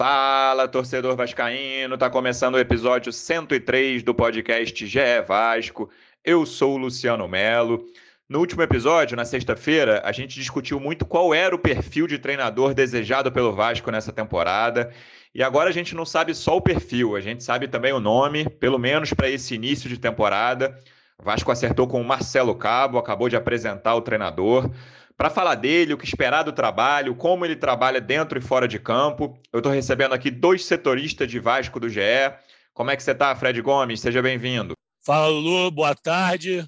Fala, torcedor vascaíno! Tá começando o episódio 103 do podcast GE Vasco. Eu sou o Luciano Melo. No último episódio, na sexta-feira, a gente discutiu muito qual era o perfil de treinador desejado pelo Vasco nessa temporada. E agora a gente não sabe só o perfil, a gente sabe também o nome, pelo menos para esse início de temporada. O Vasco acertou com o Marcelo Cabo, acabou de apresentar o treinador. Para falar dele, o que esperar do trabalho, como ele trabalha dentro e fora de campo, eu estou recebendo aqui dois setoristas de Vasco do GE. Como é que você está, Fred Gomes? Seja bem-vindo. Fala, Lu, boa tarde.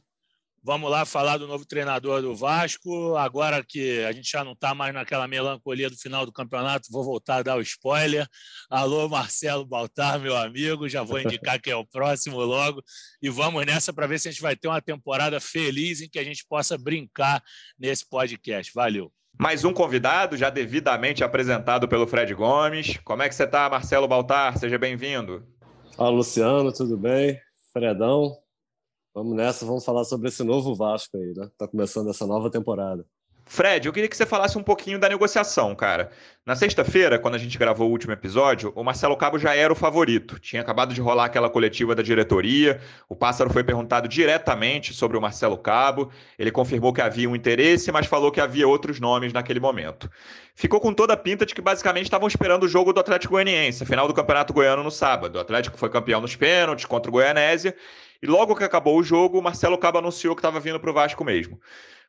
Vamos lá falar do novo treinador do Vasco. Agora que a gente já não está mais naquela melancolia do final do campeonato, vou voltar a dar o spoiler. Alô, Marcelo Baltar, meu amigo, já vou indicar quem é o próximo logo. E vamos nessa para ver se a gente vai ter uma temporada feliz em que a gente possa brincar nesse podcast. Valeu. Mais um convidado, já devidamente apresentado pelo Fred Gomes. Como é que você está, Marcelo Baltar? Seja bem-vindo. Fala, Luciano, tudo bem? Fredão, Vamos nessa, vamos falar sobre esse novo Vasco aí, né? Tá começando essa nova temporada. Fred, eu queria que você falasse um pouquinho da negociação, cara. Na sexta-feira, quando a gente gravou o último episódio, o Marcelo Cabo já era o favorito. Tinha acabado de rolar aquela coletiva da diretoria. O Pássaro foi perguntado diretamente sobre o Marcelo Cabo. Ele confirmou que havia um interesse, mas falou que havia outros nomes naquele momento. Ficou com toda a pinta de que basicamente estavam esperando o jogo do Atlético Goianiense, final do Campeonato Goiano no sábado. O Atlético foi campeão nos pênaltis contra o Goianésia e logo que acabou o jogo, o Marcelo Cabo anunciou que estava vindo para o Vasco mesmo.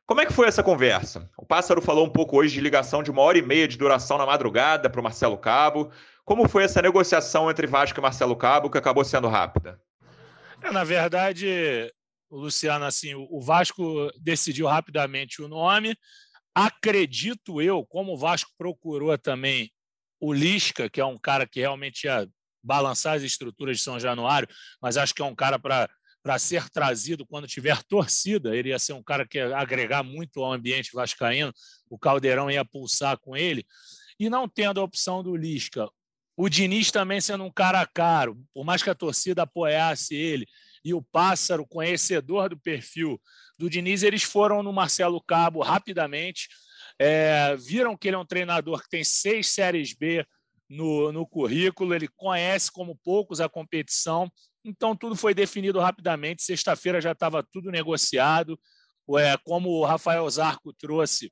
Como é que foi essa conversa? O Pássaro falou um pouco hoje de ligação de uma hora e meia de duração na madrugada para o Marcelo Cabo. Como foi essa negociação entre Vasco e Marcelo Cabo, que acabou sendo rápida? É, na verdade, Luciano, assim, o Vasco decidiu rapidamente o nome. Acredito eu, como o Vasco procurou também o Lisca, que é um cara que realmente ia balançar as estruturas de São Januário, mas acho que é um cara para para ser trazido quando tiver torcida. Ele ia ser um cara que ia agregar muito ao ambiente vascaíno. O Caldeirão ia pulsar com ele. E não tendo a opção do Lisca, o Diniz também sendo um cara caro, por mais que a torcida apoiasse ele, e o Pássaro, conhecedor do perfil do Diniz, eles foram no Marcelo Cabo rapidamente. É, viram que ele é um treinador que tem seis séries B no, no currículo, ele conhece como poucos a competição, então tudo foi definido rapidamente. Sexta-feira já estava tudo negociado. É, como o Rafael Zarco trouxe,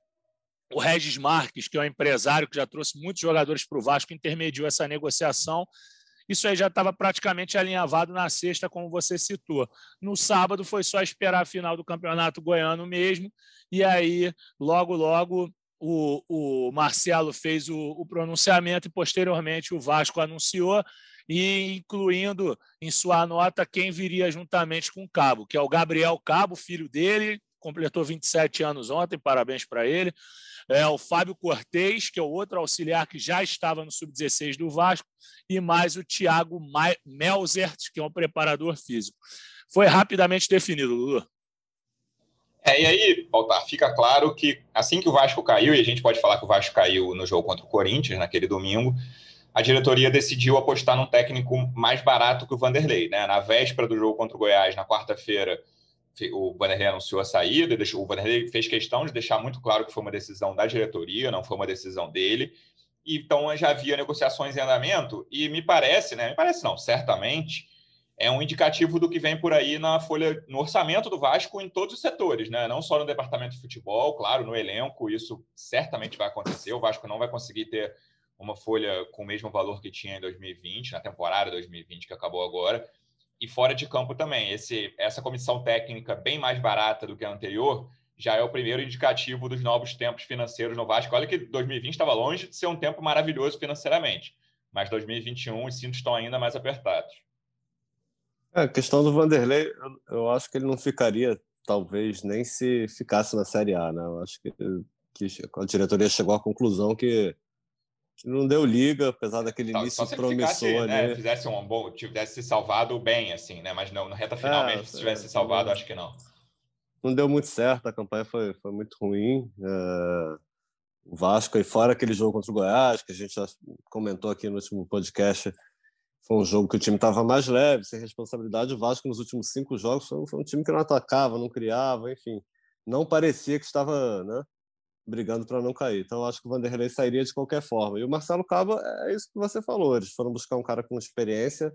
o Regis Marques, que é um empresário que já trouxe muitos jogadores para o Vasco, intermediou essa negociação. Isso aí já estava praticamente alinhavado na sexta, como você citou. No sábado foi só esperar a final do Campeonato Goiano mesmo, e aí, logo, logo, o, o Marcelo fez o, o, pronunciamento e posteriormente o Vasco anunciou e incluindo em sua nota quem viria juntamente com o Cabo, que é o Gabriel Cabo, filho dele, completou 27 anos ontem, parabéns para ele. É o Fábio Cortez, que é o outro auxiliar que já estava no sub-16 do Vasco, e mais o Thiago Melzert, que é um preparador físico. Foi rapidamente definido, Lulu. É, e aí, Baltar, fica claro que assim que o Vasco caiu, e a gente pode falar que o Vasco caiu no jogo contra o Corinthians, naquele domingo, a diretoria decidiu apostar num técnico mais barato que o Vanderlei. Né? Na véspera do jogo contra o Goiás, na quarta-feira, o Vanderlei anunciou a saída, deixou, o Vanderlei fez questão de deixar muito claro que foi uma decisão da diretoria, não foi uma decisão dele. Então já havia negociações em andamento, e me parece, né? Me parece não, certamente é um indicativo do que vem por aí na folha, no orçamento do Vasco em todos os setores, né? Não só no departamento de futebol, claro, no elenco, isso certamente vai acontecer. O Vasco não vai conseguir ter uma folha com o mesmo valor que tinha em 2020, na temporada 2020 que acabou agora, e fora de campo também. Esse, essa comissão técnica bem mais barata do que a anterior já é o primeiro indicativo dos novos tempos financeiros no Vasco. Olha que 2020 estava longe de ser um tempo maravilhoso financeiramente, mas 2021 os cintos estão ainda mais apertados. É, a questão do Vanderlei, eu, eu, acho que ele não ficaria, talvez, nem se ficasse na Série A, né? Eu acho que, que a diretoria chegou à conclusão que não deu liga, apesar daquele início só se promissor né, ali. Fizesse um bom, tivesse se salvado bem, assim, né? Mas não, na reta final é, mesmo, se tivesse é, salvado, acho que não. Não deu muito certo, a campanha foi, foi muito ruim. É, o Vasco, aí fora aquele jogo contra o Goiás, que a gente já comentou aqui no último podcast, foi um jogo que o time estava mais leve, sem responsabilidade. O Vasco, nos últimos cinco jogos, foi um, foi um time que não atacava, não criava, enfim. Não parecia que estava né, brigando para não cair. Então, acho que o Vanderlei sairia de qualquer forma. E o Marcelo Cabo é isso que você falou. Eles foram buscar um cara com experiência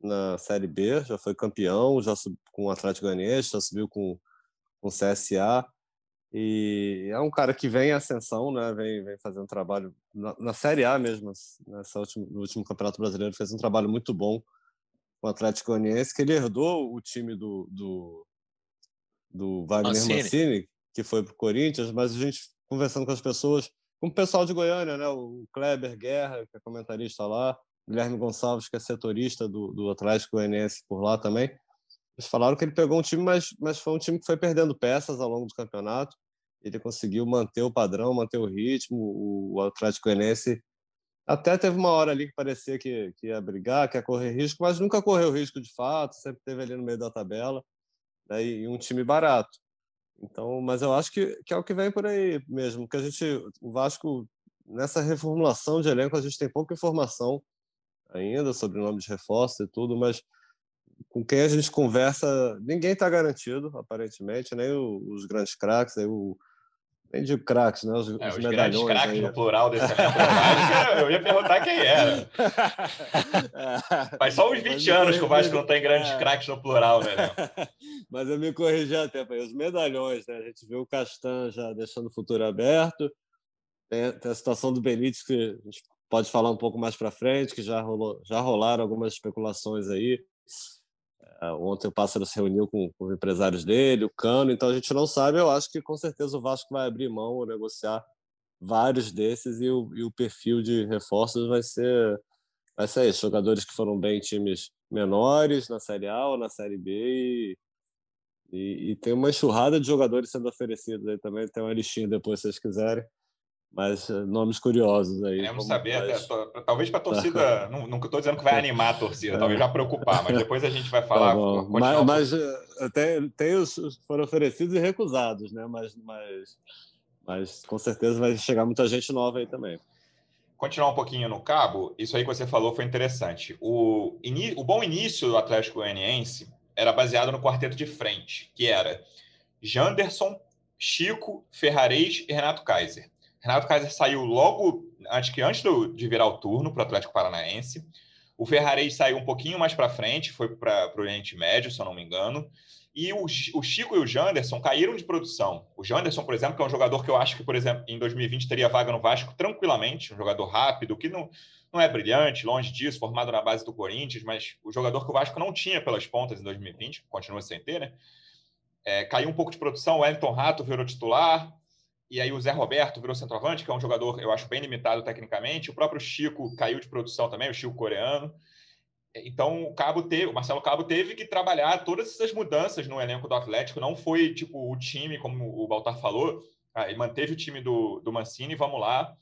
na Série B, já foi campeão, já subiu com o Atlético Goianiense, já subiu com, o CSA. E é um cara que vem em ascensão, né? vem, vem fazendo trabalho na, na Série A mesmo, nessa última, no último Campeonato Brasileiro, fez um trabalho muito bom com o Atlético Goianiense, que ele herdou o time do, do, do Wagner Mancini, Mancini que foi para o Corinthians, mas a gente conversando com as pessoas, com o pessoal de Goiânia, né? o Kleber Guerra, que é comentarista lá, Guilherme Gonçalves, que é setorista do, do Atlético Goianiense por lá também. Eles falaram que ele pegou um time, mas, mas foi um time que foi perdendo peças ao longo do campeonato. Ele conseguiu manter o padrão, manter o ritmo. O, Atlético Goianiense até teve uma hora ali que parecia que, que ia brigar, que ia correr risco, mas nunca correu risco de fato, sempre teve ali no meio da tabela. Né? E um time barato. Então, mas eu acho que, que é o que vem por aí mesmo, que a gente, o Vasco, nessa reformulação de elenco, a gente tem pouca informação ainda sobre nome de reforço e tudo, mas com quem a gente conversa, ninguém está garantido, aparentemente, nem os grandes craques, aí o, nem de craques, né? Os, é, os, os grandes craques no plural desse eu ia perguntar quem era. Faz só uns 20 anos que o Vasco não tem grandes é. craques no plural, velho. Mas eu me corrigi até para os medalhões, né? A gente viu o Castan já deixando o futuro aberto. Tem, tem, a situação do Benítez, que a gente pode falar um pouco mais para frente, que já, rolou, já rolaram algumas especulações aí. É, ontem o Pássaro se reuniu com, com, os empresários dele, o Cano, então a gente não sabe. Eu acho que com certeza o Vasco vai abrir mão ou negociar vários desses e o, e o perfil de reforços vai ser, vai ser isso: jogadores que foram bem em times menores na Série A ou na Série B e, e, e, tem uma enxurrada de jogadores sendo oferecidos aí também. Tem uma listinha depois, se vocês quiserem. Mas eh, nomes curiosos aí. Queremos saber, mais... talvez para a torcida, não estou dizendo que vai animar a torcida, é. talvez já preocupar, mas depois a gente vai tá falar. Tá mas, mas eh, tem, tem os, os foram oferecidos e recusados, né? Mas, mas, mas com certeza vai chegar muita gente nova aí também. Continuar um pouquinho no cabo, isso aí que você falou foi interessante. O, o bom início do Atlético Goianiense era baseado no quarteto de frente, que era Janderson, Chico, Ferrarez e Renato Kaiser. Renato Kaiser saiu logo antes que antes do, de virar o turno para o Atlético Paranaense. O Ferrarese saiu um pouquinho mais para frente, foi para o Oriente Médio, se eu não me engano. E o, o, Chico e o Janderson caíram de produção. O Janderson, por exemplo, que é um jogador que eu acho que, por exemplo, em 2020 teria vaga no Vasco tranquilamente, um jogador rápido, que não, não é brilhante, longe disso, formado na base do Corinthians, mas o jogador que o Vasco não tinha pelas pontas em 2020, continua sem ter, né? É, caiu um pouco de produção, o Wellington Rato virou titular, e aí o Zé Roberto virou centroavante, que é um jogador, eu acho, bem limitado tecnicamente. O próprio Chico caiu de produção também, o Chico coreano. Então, o Cabo teve, o Marcelo Cabo teve que trabalhar todas essas mudanças no elenco do Atlético. Não foi tipo o time, como o Baltar falou, ah, ele manteve o time do, do Mancini, vamos lá.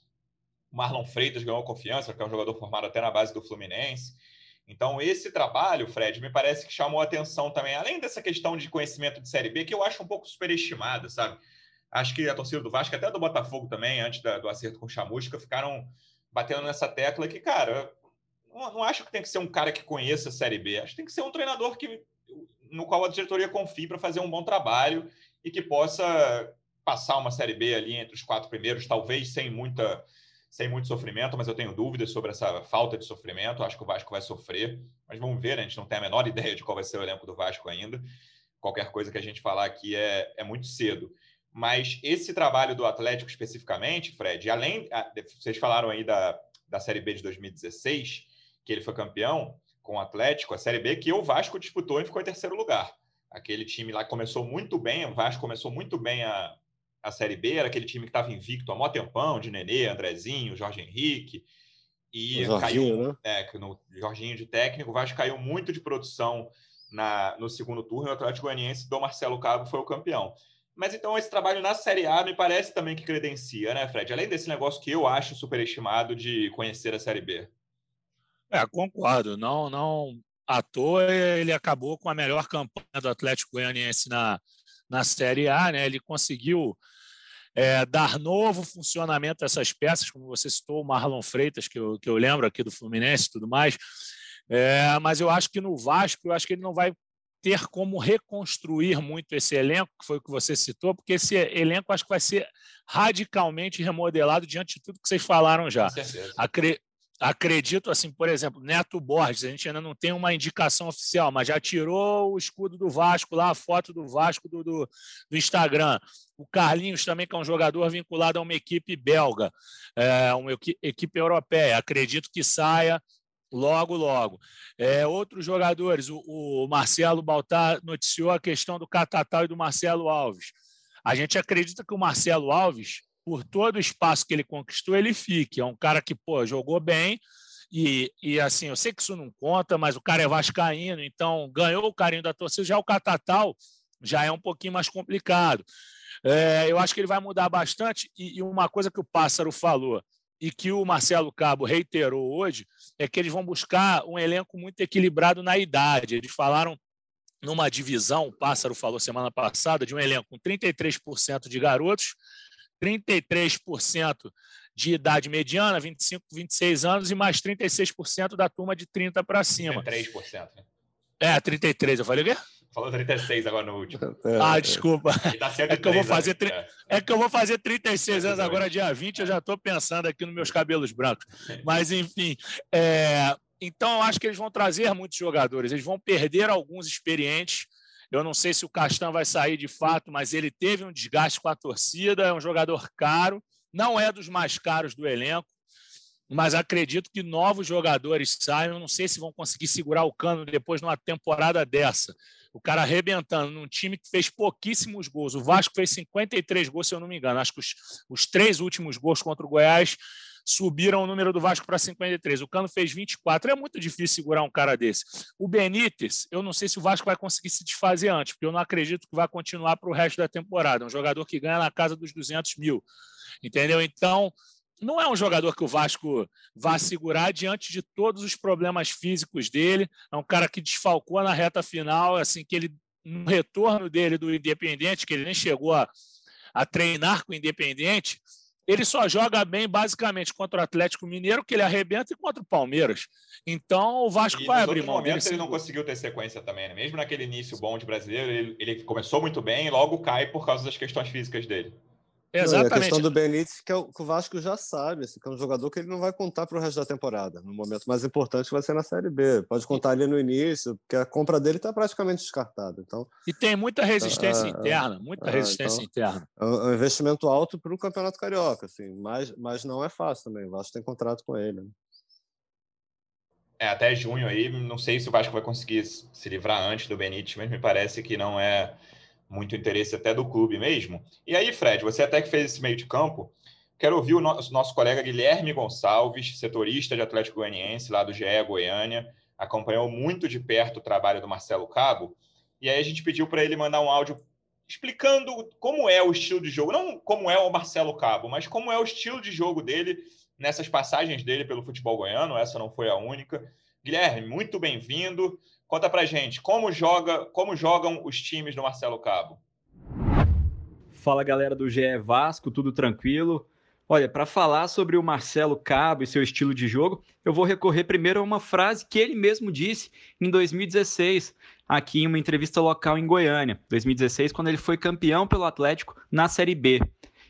Marlon Freitas ganhou confiança, que é um jogador formado até na base do Fluminense. Então, esse trabalho, Fred, me parece que chamou atenção também, além dessa questão de conhecimento de Série B, que eu acho um pouco superestimada, sabe? Acho que a torcida do Vasco, até do Botafogo também, antes da, do acerto com o Chamusca, ficaram batendo nessa tecla que, cara, não, não, acho que tem que ser um cara que conheça a Série B. Acho que tem que ser um treinador que, no qual a diretoria confie para fazer um bom trabalho e que possa passar uma Série B ali entre os quatro primeiros, talvez sem muita sem muito sofrimento, mas eu tenho dúvidas sobre essa falta de sofrimento. Acho que o Vasco vai sofrer, mas vamos ver. Né? A gente não tem a menor ideia de qual vai ser o elenco do Vasco ainda. Qualquer coisa que a gente falar aqui é, é muito cedo. Mas esse trabalho do Atlético especificamente, Fred, além. Vocês falaram aí da, da Série B de 2016, que ele foi campeão com o Atlético, a Série B que o Vasco disputou e ficou em terceiro lugar. Aquele time lá começou muito bem, o Vasco começou muito bem a, a Série B, era aquele time que estava invicto há mó tempão, de Nenê, Andrezinho, Jorge Henrique. E Jorginho, caiu, né? É, no Jorginho de técnico, o Vasco caiu muito de produção na, no segundo turno e o Atlético Goianiense do Marcelo Cabo foi o campeão. Mas então esse trabalho na Série A me parece também que credencia, né, Fred? Além desse negócio que eu acho superestimado de conhecer a Série B. É, concordo. Não, não à toa ele acabou com a melhor campanha do Atlético Goianiense na, na Série A, né? Ele conseguiu é, dar novo funcionamento a essas peças, como você citou, o Marlon Freitas, que eu, que eu lembro aqui do Fluminense e tudo mais. É, mas eu acho que no Vasco, eu acho que ele não vai ter como reconstruir muito esse elenco, que foi o que você citou, porque esse elenco acho que vai ser radicalmente remodelado diante de tudo que vocês falaram já. Acre acredito assim, por exemplo, Neto Borges, a gente ainda não tem uma indicação oficial, mas já tirou o escudo do Vasco lá, a foto do Vasco do, do, do Instagram. O Carlinhos também, que é um jogador vinculado a uma equipe belga, é, uma equipe europeia. Acredito que saia logo, logo. É, outros jogadores, o, o Marcelo Baltar noticiou a questão do Catatal e do Marcelo Alves. A gente acredita que o Marcelo Alves por todo o espaço que ele conquistou, ele fique. É um cara que, pô, jogou bem. E, e assim, eu sei que isso não conta, mas o cara é vascaíno, então ganhou o carinho da torcida. Já o Catatal já é um pouquinho mais complicado. É, eu acho que ele vai mudar bastante. E, e uma coisa que o Pássaro falou e que o Marcelo Cabo reiterou hoje é que eles vão buscar um elenco muito equilibrado na idade. Eles falaram numa divisão, o Pássaro falou semana passada, de um elenco com 33% de garotos 33% de idade mediana, 25, 26 anos, e mais 36% da turma de 30 para cima. 33%. Né? É, 33, eu falei o quê? Falou 36 agora no último. É, ah, desculpa. Tá é, que eu vou fazer tri... é. é que eu vou fazer 36 anos agora, dia 20, eu já estou pensando aqui nos meus cabelos brancos. Mas, enfim, é... então eu acho que eles vão trazer muitos jogadores, eles vão perder alguns experientes, eu não sei se o Castan vai sair de fato, mas ele teve um desgaste com a torcida, é um jogador caro, não é dos mais caros do elenco, mas acredito que novos jogadores saiam. Não sei se vão conseguir segurar o cano depois numa temporada dessa. O cara arrebentando num time que fez pouquíssimos gols. O Vasco fez 53 gols, se eu não me engano. Acho que os, os três últimos gols contra o Goiás subiram o número do Vasco para 53. O Cano fez 24. É muito difícil segurar um cara desse. O Benítez, eu não sei se o Vasco vai conseguir se desfazer antes, porque eu não acredito que vai continuar para o resto da temporada. É um jogador que ganha na casa dos 200 mil. Entendeu? Então, não é um jogador que o Vasco vá segurar diante de todos os problemas físicos dele. É um cara que desfalcou na reta final, assim, que ele, no retorno dele do Independente, que ele nem chegou a, a treinar com o Independente, ele só joga bem basicamente contra o Atlético Mineiro, que ele arrebenta, e contra o Palmeiras. Então o Vasco e vai abrir mão dele. ele não conseguiu ter sequência também, né? Mesmo naquele início bom de brasileiro, ele, ele começou muito bem e logo cai por causa das questões físicas dele. Exatamente. Não, a questão do Benítez, que, é o, que o Vasco já sabe, assim, que é um jogador que ele não vai contar para o resto da temporada. No momento mais importante vai ser na Série B. Pode contar ali no início, porque a compra dele está praticamente descartada. Então, e tem muita resistência é, interna, muita é, resistência então, interna. É um investimento alto para o Campeonato Carioca, assim, mas, mas não é fácil também. O Vasco tem contrato com ele. Né? É, até junho aí, não sei se o Vasco vai conseguir se livrar antes do Benítez, mas me parece que não é muito interesse até do clube mesmo. E aí, Fred, você até que fez esse meio de campo, quero ouvir o nosso, nosso colega Guilherme Gonçalves, setorista de Atlético Goianiense, lá do GE Goiânia, acompanhou muito de perto o trabalho do Marcelo Cabo, e aí a gente pediu para ele mandar um áudio explicando como é o estilo de jogo, não como é o Marcelo Cabo, mas como é o estilo de jogo dele nessas passagens dele pelo futebol goiano, essa não foi a única. Guilherme, muito bem-vindo. Conta pra gente, como joga, como jogam os times do Marcelo Cabo? Fala galera do GE Vasco, tudo tranquilo? Olha, para falar sobre o Marcelo Cabo e seu estilo de jogo, eu vou recorrer primeiro a uma frase que ele mesmo disse em 2016, aqui em uma entrevista local em Goiânia, 2016, quando ele foi campeão pelo Atlético na Série B.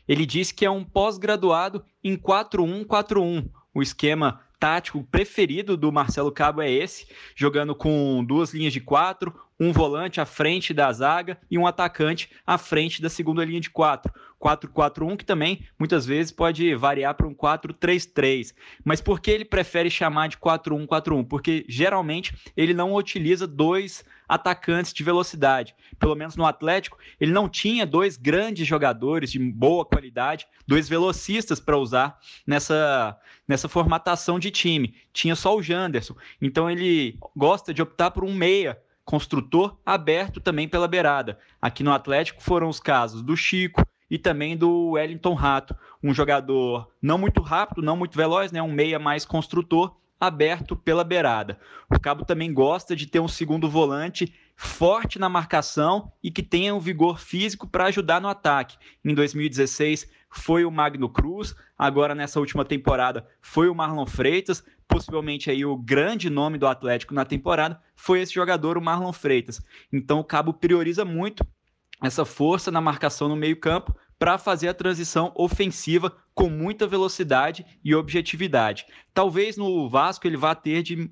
Ele disse que é um pós-graduado em 4-1-4-1, o esquema tático preferido do Marcelo Cabo é esse, jogando com duas linhas de quatro, um volante à frente da zaga e um atacante à frente da segunda linha de quatro. 4-4-1, que também muitas vezes pode variar para um 4-3-3. Mas por que ele prefere chamar de 4-1-4-1? Porque geralmente ele não utiliza dois atacantes de velocidade. Pelo menos no Atlético, ele não tinha dois grandes jogadores de boa qualidade, dois velocistas para usar nessa, nessa formatação de time. Tinha só o Janderson. Então ele gosta de optar por um meia construtor aberto também pela beirada. Aqui no Atlético foram os casos do Chico e também do Wellington Rato, um jogador não muito rápido, não muito veloz, né, um meia mais construtor, aberto pela beirada. O Cabo também gosta de ter um segundo volante forte na marcação e que tenha um vigor físico para ajudar no ataque. Em 2016 foi o Magno Cruz, agora nessa última temporada foi o Marlon Freitas, possivelmente aí o grande nome do Atlético na temporada foi esse jogador, o Marlon Freitas. Então o Cabo prioriza muito essa força na marcação no meio-campo para fazer a transição ofensiva com muita velocidade e objetividade. Talvez no Vasco ele vá ter de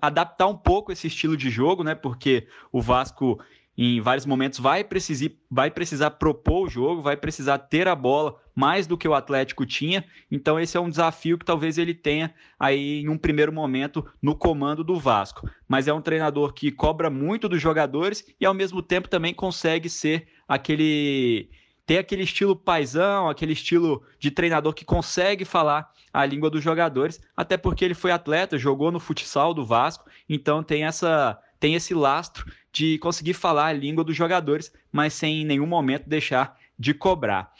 adaptar um pouco esse estilo de jogo, né? Porque o Vasco em vários momentos vai precisar, vai precisar propor o jogo, vai precisar ter a bola mais do que o Atlético tinha. Então esse é um desafio que talvez ele tenha aí em um primeiro momento no comando do Vasco. Mas é um treinador que cobra muito dos jogadores e ao mesmo tempo também consegue ser aquele ter aquele estilo paisão, aquele estilo de treinador que consegue falar a língua dos jogadores, até porque ele foi atleta, jogou no futsal do Vasco, então tem essa tem esse lastro de conseguir falar a língua dos jogadores, mas sem em nenhum momento deixar de cobrar.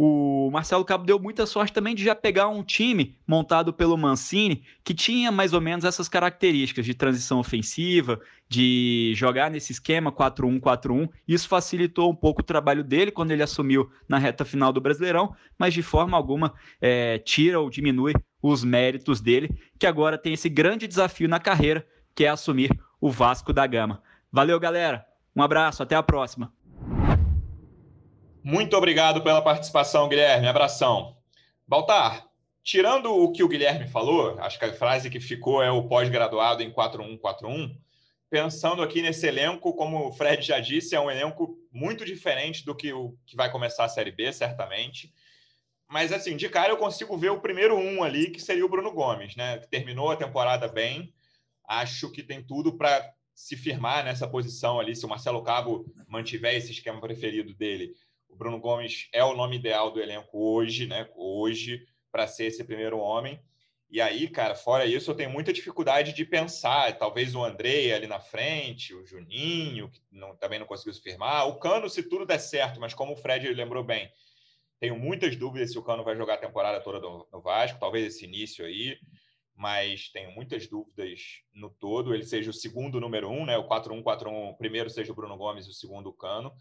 O Marcelo Cabo deu muita sorte também de já pegar um time montado pelo Mancini que tinha mais ou menos essas características de transição ofensiva, de jogar nesse esquema 4-1-4-1. Isso facilitou um pouco o trabalho dele quando ele assumiu na reta final do Brasileirão, mas de forma alguma é, tira ou diminui os méritos dele, que agora tem esse grande desafio na carreira, que é assumir o Vasco da Gama. Valeu, galera. Um abraço, até a próxima. Muito obrigado pela participação, Guilherme. Abração. Baltar, tirando o que o Guilherme falou, acho que a frase que ficou é o pós-graduado em 4141. Pensando aqui nesse elenco, como o Fred já disse, é um elenco muito diferente do que o que vai começar a Série B, certamente. Mas, assim, de cara eu consigo ver o primeiro um ali, que seria o Bruno Gomes, né? Que terminou a temporada bem. Acho que tem tudo para se firmar nessa posição ali. Se o Marcelo Cabo mantiver esse esquema preferido dele, o Bruno Gomes é o nome ideal do elenco hoje, né? Hoje, para ser esse primeiro homem. E aí, cara, fora isso, eu tenho muita dificuldade de pensar. Talvez o André ali na frente, o Juninho, que não, também não conseguiu se firmar. O Cano, se tudo der certo, mas como o Fred lembrou bem, tenho muitas dúvidas se o Cano vai jogar a temporada toda no, Vasco, talvez esse início aí, mas tenho muitas dúvidas no todo. Ele seja o segundo número um, né? O 4-1-4-1, primeiro seja o Bruno Gomes o segundo o Cano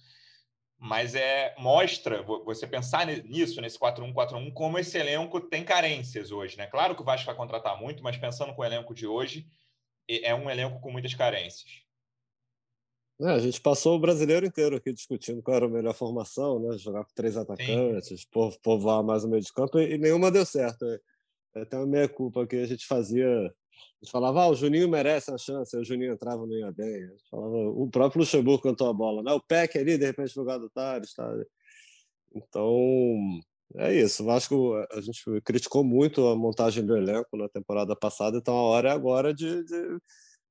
mas é mostra você pensar nisso, nesse 4-1-4-1, como esse elenco tem carências hoje. Né? Claro que o Vasco vai contratar muito, mas pensando com o elenco de hoje, é um elenco com muitas carências. É, a gente passou o brasileiro inteiro aqui discutindo qual era a melhor formação, né? jogar com três atacantes, povoar mais o meio de campo, e nenhuma deu certo. É até uma meia-culpa que a gente fazia gente falava, ah, o Juninho merece a chance, o Juninho entrava não ia bem. Falava, o próprio Luxemburgo cantou a bola, né? O Peck ali, de repente, no lugar do Tales, tá? Então, é isso. O Vasco, a gente criticou muito a montagem do elenco na temporada passada, então a hora é agora de, de,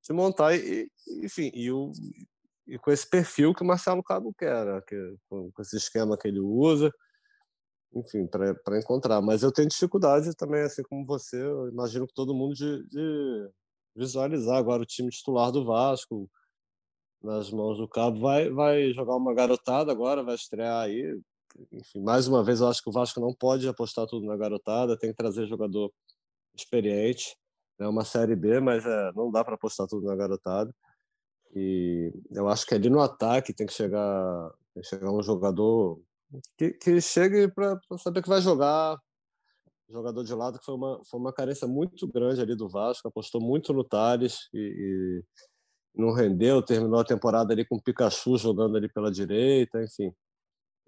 de montar. E, enfim, e, o, e com esse perfil que o Marcelo Cabo quer, né? que, com, com esse esquema que ele usa enfim, para encontrar. Mas eu tenho dificuldade também, assim como você, eu imagino que todo mundo de, de, visualizar agora o time titular do Vasco nas mãos do Cabo. Vai, vai jogar uma garotada agora, vai estrear aí. Enfim, mais uma vez, eu acho que o Vasco não pode apostar tudo na garotada, tem que trazer jogador experiente. É uma Série B, mas é, não dá para apostar tudo na garotada. E eu acho que ali no ataque tem que chegar, tem que chegar um jogador que, que chegue para saber que vai jogar. Jogador de lado, que foi uma, foi uma carência muito grande ali do Vasco, apostou muito no Thales e, e não rendeu, terminou a temporada ali com o Pikachu jogando ali pela direita, enfim.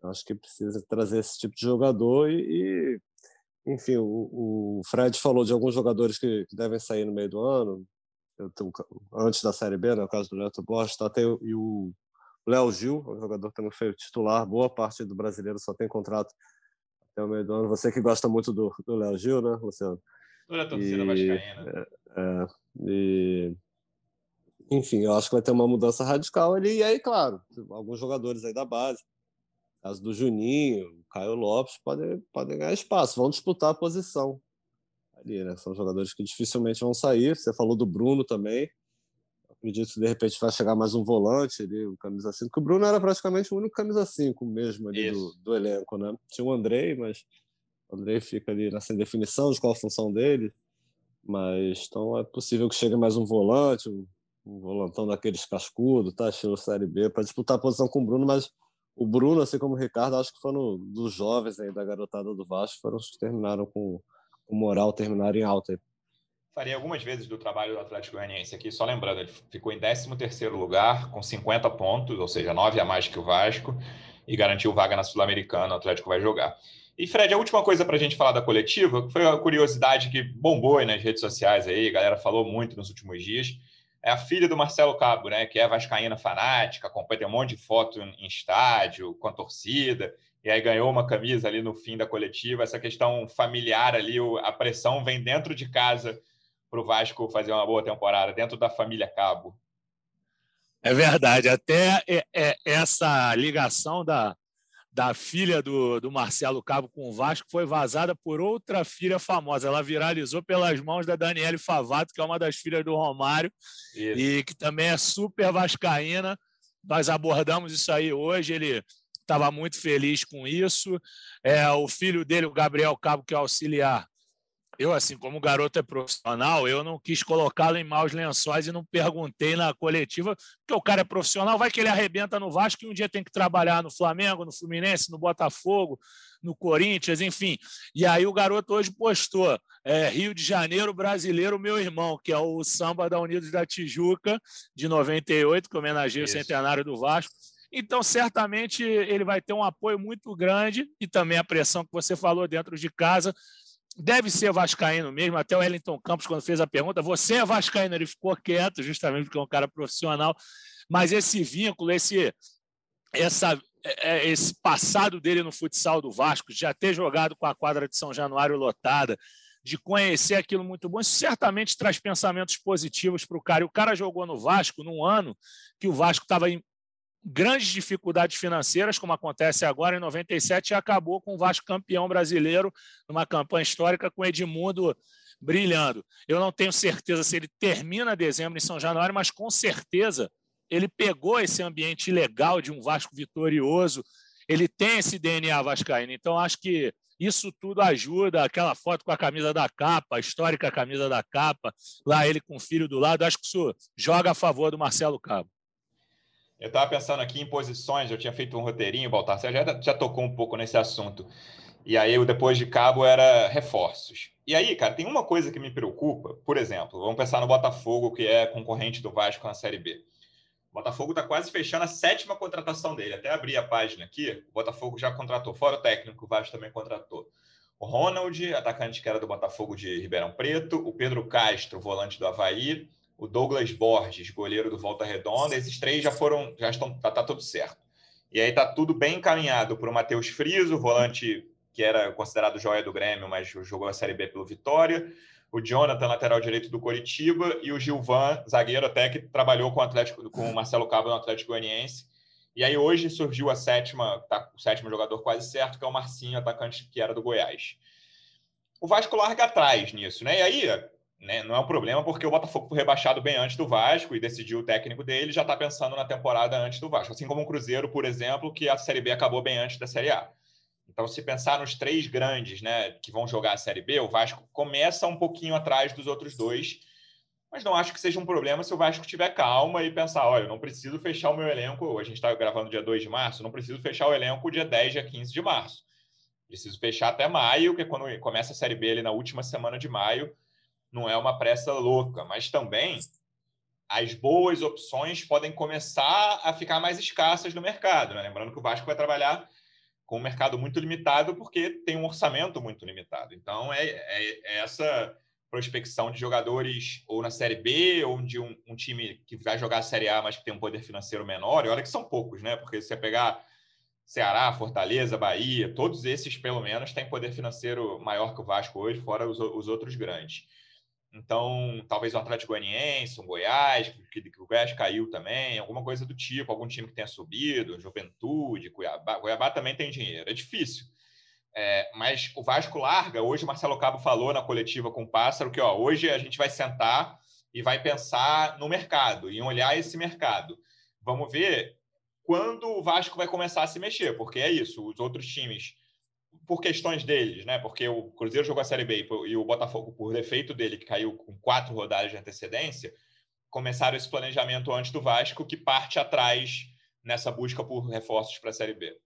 Acho que precisa trazer esse tipo de jogador e, e enfim, o, o, Fred falou de alguns jogadores que, que devem sair no meio do ano, antes da Série B, no né, caso do Neto Borges, tá, e o Léo Gil, um jogador que também foi titular, boa parte do brasileiro só tem contrato até o meio do ano. Você que gosta muito do Léo Gil, né, Luciano? Toda a torcida e, vascaína. É, é, e, enfim, eu acho que vai ter uma mudança radical ali. E aí, claro, alguns jogadores aí da base, caso do Juninho, Caio Lopes, podem, podem ganhar espaço, vão disputar a posição ali, né? São jogadores que dificilmente vão sair. Você falou do Bruno também acredito que de repente vai chegar mais um volante ali, o camisa 5, que o Bruno era praticamente o único camisa 5 mesmo ali do, do, elenco, né? Tinha o Andrei, mas o Andrei fica ali nessa indefinição de qual a função dele. Mas então é possível que chegue mais um volante, um, um volantão daqueles cascudo, tá? Estilo Série B, para disputar a posição com o Bruno, mas o Bruno, assim como o Ricardo, acho que foram dos jovens aí da garotada do Vasco, foram os que terminaram com o moral, terminaram em alta. Aí. Falei algumas vezes do trabalho do Atlético Goianiense aqui, só lembrando, ele ficou em 13º lugar com 50 pontos, ou seja, 9 a mais que o Vasco, e garantiu vaga na Sul-Americana, o Atlético vai jogar. E Fred, a última coisa para a gente falar da coletiva, foi a curiosidade que bombou nas redes sociais aí, a galera falou muito nos últimos dias, é a filha do Marcelo Cabo, né, que é vascaína fanática, acompanha um monte de foto em estádio, com a torcida, e aí ganhou uma camisa ali no fim da coletiva. Essa questão familiar ali, a pressão vem dentro de casa para o Vasco fazer uma boa temporada, dentro da família Cabo. É verdade, até essa ligação da, da filha do, do Marcelo Cabo com o Vasco foi vazada por outra filha famosa. Ela viralizou pelas mãos da Daniele Favato, que é uma das filhas do Romário, isso. e que também é super vascaína. Nós abordamos isso aí hoje. Ele estava muito feliz com isso. É, o filho dele, o Gabriel Cabo, que é auxiliar, eu, assim, como o garoto é profissional, eu não quis colocá-lo em maus lençóis e não perguntei na coletiva, porque o cara é profissional, vai que ele arrebenta no Vasco e um dia tem que trabalhar no Flamengo, no Fluminense, no Botafogo, no Corinthians, enfim. E aí o garoto hoje postou é, Rio de Janeiro brasileiro, meu irmão, que é o samba da Unidos da Tijuca, de 98, que homenageia Isso. o centenário do Vasco. Então, certamente, ele vai ter um apoio muito grande e também a pressão que você falou dentro de casa deve ser vascaíno mesmo. Até o Wellington Campos, quando fez a pergunta, você é vascaíno? Ele ficou quieto, justamente porque é um cara profissional. Mas esse vínculo, esse, essa, é, é, esse passado dele no futsal do Vasco, de já ter jogado com a quadra de São Januário lotada, de conhecer aquilo muito bom, isso certamente traz pensamentos positivos para o cara. E o cara jogou no Vasco num ano que o Vasco estava em grandes dificuldades financeiras, como acontece agora em 97, e acabou com o Vasco campeão brasileiro numa campanha histórica com Edmundo brilhando. Eu não tenho certeza se ele termina dezembro em São Januário, mas com certeza ele pegou esse ambiente legal de um Vasco vitorioso, ele tem esse DNA vascaíno. Então acho que isso tudo ajuda, aquela foto com a camisa da capa, a histórica camisa da capa, lá ele com o filho do lado, acho que isso joga a favor do Marcelo Cabo. Eu estava pensando aqui em posições, eu tinha feito um roteirinho, Baltar, você já, já tocou um pouco nesse assunto. E aí, o depois de cabo era reforços. E aí, cara, tem uma coisa que me preocupa. Por exemplo, vamos pensar no Botafogo, que é concorrente do Vasco na Série B. O Botafogo está quase fechando a sétima contratação dele. Até abri a página aqui, o Botafogo já contratou, fora o técnico, o Vasco também contratou. O Ronald, atacante que era do Botafogo de Ribeirão Preto, o Pedro Castro, volante do Havaí, o Douglas Borges, goleiro do Volta Redonda, esses três já foram, já estão, tá, tudo certo. E aí tá tudo bem encaminhado para o Matheus Friso, volante que era considerado joia do Grêmio, mas jogou a Série B pelo Vitória, o Jonathan, lateral direito do Coritiba, e o Gilvan, zagueiro até que trabalhou com o, Atlético, com o Marcelo Cabo no Atlético Goianiense. E aí hoje surgiu a sétima, tá, o sétimo jogador quase certo, que é o Marcinho, atacante que era do Goiás. O Vasco larga atrás nisso, né? E aí né, não é um problema, porque o Botafogo foi rebaixado bem antes do Vasco e decidiu o técnico dele, já está pensando na temporada antes do Vasco. Assim como o Cruzeiro, por exemplo, que a Série B acabou bem antes da Série A. Então, se pensar nos três grandes né, que vão jogar a Série B, o Vasco começa um pouquinho atrás dos outros dois, mas não acho que seja um problema se o Vasco tiver calma e pensar: olha, eu não preciso fechar o meu elenco. A gente está gravando dia 2 de março, não preciso fechar o elenco dia 10, dia 15 de março. Preciso fechar até maio, que é quando começa a Série B ali na última semana de maio não é uma pressa louca, mas também as boas opções podem começar a ficar mais escassas no mercado. Né? Lembrando que o Vasco vai trabalhar com um mercado muito limitado porque tem um orçamento muito limitado. Então, é, é, é essa prospecção de jogadores ou na Série B ou de um, um, time que vai jogar a Série A, mas que tem um poder financeiro menor. E olha que são poucos, né? Porque se você pegar Ceará, Fortaleza, Bahia, todos esses, pelo menos, têm poder financeiro maior que o Vasco hoje, fora os, os outros grandes. Então, talvez um Atlético Goianiense, um Goiás, que, que, o Goiás caiu também, alguma coisa do tipo, algum time que tenha subido, Juventude, Cuiabá. Cuiabá também tem dinheiro, é difícil. É, mas o Vasco larga. Hoje o Marcelo Cabo falou na coletiva com o Pássaro que ó, hoje a gente vai sentar e vai pensar no mercado, em olhar esse mercado. Vamos ver quando o Vasco vai começar a se mexer, porque é isso, os outros times, por questões deles, né? Porque o Cruzeiro jogou a Série B e o Botafogo, por defeito dele, que caiu com quatro rodadas de antecedência, começaram esse planejamento antes do Vasco, que parte atrás nessa busca por reforços para a Série B.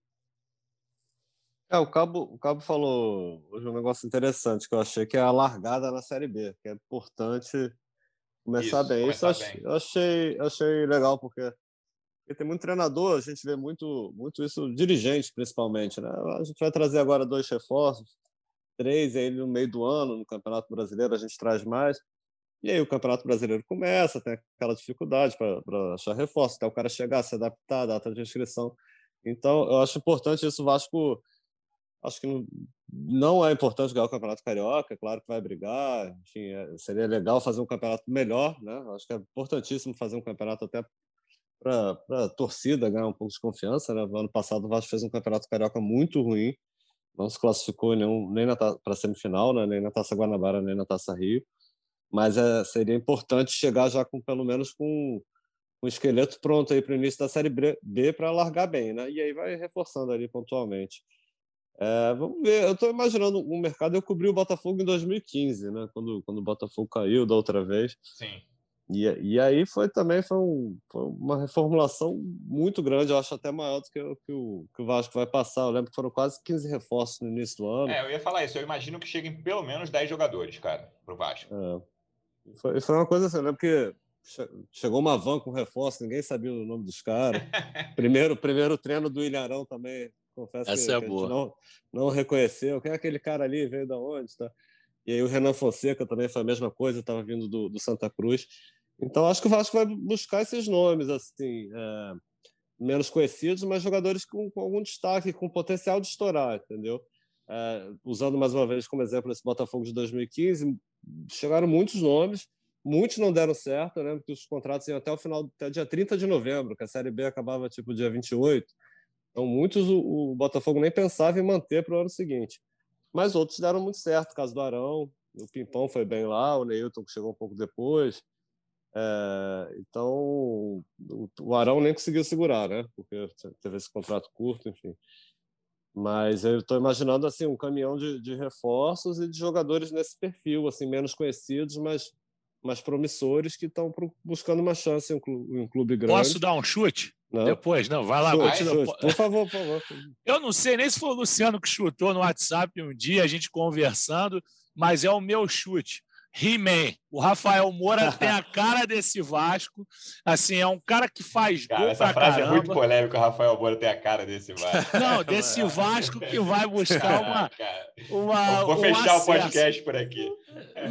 É, o Cabo, o Cabo falou hoje um negócio interessante que eu achei que é a largada na Série B, que é importante começar Isso, bem. começar Isso bem. eu achei, achei legal, porque, porque tem muito treinador, a gente vê muito, muito isso, dirigentes principalmente. Né? A gente vai trazer agora dois reforços, três aí no meio do ano, no Campeonato Brasileiro a gente traz mais. E aí o Campeonato Brasileiro começa, tem aquela dificuldade para achar reforço, até o cara chegar, se adaptar, data de inscrição. Então, eu acho importante isso. O Vasco Acho que não, não é importante ganhar o Campeonato Carioca, claro que vai brigar, enfim, é, seria legal fazer um campeonato melhor, né? Acho que é importantíssimo fazer um campeonato até para a torcida ganhar um pouco de confiança, né? ano passado o Vasco fez um Campeonato Carioca muito ruim, não se classificou nenhum, nem para a semifinal, né? nem na Taça Guanabara, nem na Taça Rio, mas é, seria importante chegar já com pelo menos com um esqueleto pronto aí para o início da Série B para largar bem, né? E aí vai reforçando ali pontualmente. É, vamos ver, eu estou imaginando um mercado. Eu cobri o Botafogo em 2015, né? Quando, quando o Botafogo caiu da outra vez. Sim. E, e aí foi também foi, um, foi uma reformulação muito grande, eu acho até maior do que, que, o, que o Vasco vai passar. Eu lembro que foram quase 15 reforços no início do ano. É, eu ia falar isso. Eu imagino que cheguem pelo menos 10 jogadores, cara, para o Vasco. É. Foi, foi uma coisa assim, eu lembro que chegou uma van com reforço, ninguém sabia o nome dos caras. primeiro, primeiro treino do Ilharão também Confesso Essa que, é que boa. não, não reconheceu. Quem é aquele cara ali? Veio da onde? Tá? E aí o Renan Fonseca também foi a mesma coisa, estava vindo do, do, Santa Cruz. Então acho que o Vasco vai buscar esses nomes assim é, menos conhecidos, mas jogadores com, com, algum destaque, com potencial de estourar, entendeu? É, usando mais uma vez como exemplo esse Botafogo de 2015, chegaram muitos nomes, muitos não deram certo, né? Porque os contratos iam até o final, até dia 30 de novembro, que a Série B acabava tipo dia 28. Então, muitos o, o Botafogo nem pensava em manter para o ano seguinte. Mas outros deram muito certo, o caso do Arão, o Pimpão foi bem lá, o Neilton chegou um pouco depois. É, então, o, Arão nem conseguiu segurar, né? Porque teve esse contrato curto, enfim. Mas eu estou imaginando assim um caminhão de, de, reforços e de jogadores nesse perfil, assim menos conhecidos, mas mais promissores que estão buscando uma chance em um clube, em um clube grande. Posso dar um chute? Não. Depois, não, vai lá. Chute, chute. Por favor, por favor. Eu não sei nem se foi o Luciano que chutou no WhatsApp um dia, a gente conversando, mas é o meu chute. He-Man. O Rafael Moura tem a cara desse Vasco. Assim, é um cara que faz cara, gol essa pra frase caramba. é muito polêmica. O Rafael Moura tem a cara desse Vasco. Não, desse Vasco que vai buscar uma. uma Vou um fechar acesso. o podcast por aqui.